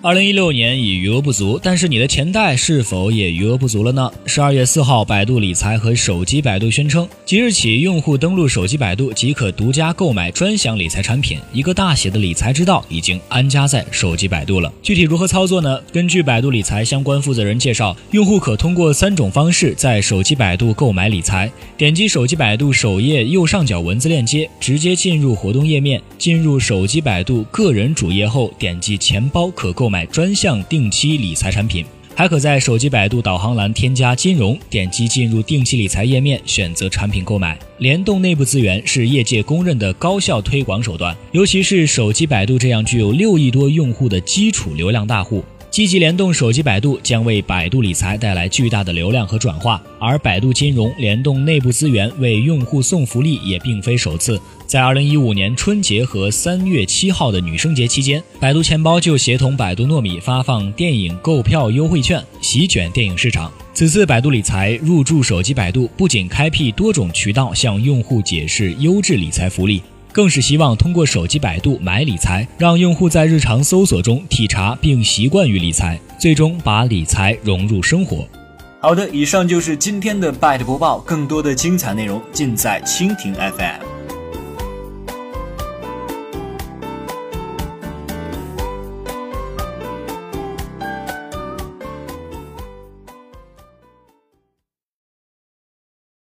二零一六年已余额不足，但是你的钱袋是否也余额不足了呢？十二月四号，百度理财和手机百度宣称，即日起，用户登录手机百度即可独家购买专享理财产品，一个大写的理财之道已经安家在手机百度了。具体如何操作呢？根据百度理财相关负责人介绍，用户可通过三种方式在手机百度购买理财：点击手机百度首页右上角文字链接，直接进入活动页面，进入手机百度个人主页后，点击钱包可购。购买专项定期理财产品，还可在手机百度导航栏添加金融，点击进入定期理财页面，选择产品购买。联动内部资源是业界公认的高效推广手段，尤其是手机百度这样具有六亿多用户的基础流量大户。积极联动手机百度将为百度理财带来巨大的流量和转化，而百度金融联动内部资源为用户送福利也并非首次。在二零一五年春节和三月七号的女生节期间，百度钱包就协同百度糯米发放电影购票优惠券，席卷电影市场。此次百度理财入驻手机百度，不仅开辟多种渠道向用户解释优质理财福利。更是希望通过手机百度买理财，让用户在日常搜索中体察并习惯于理财，最终把理财融入生活。好的，以上就是今天的 Byte 播报，更多的精彩内容尽在蜻蜓 FM。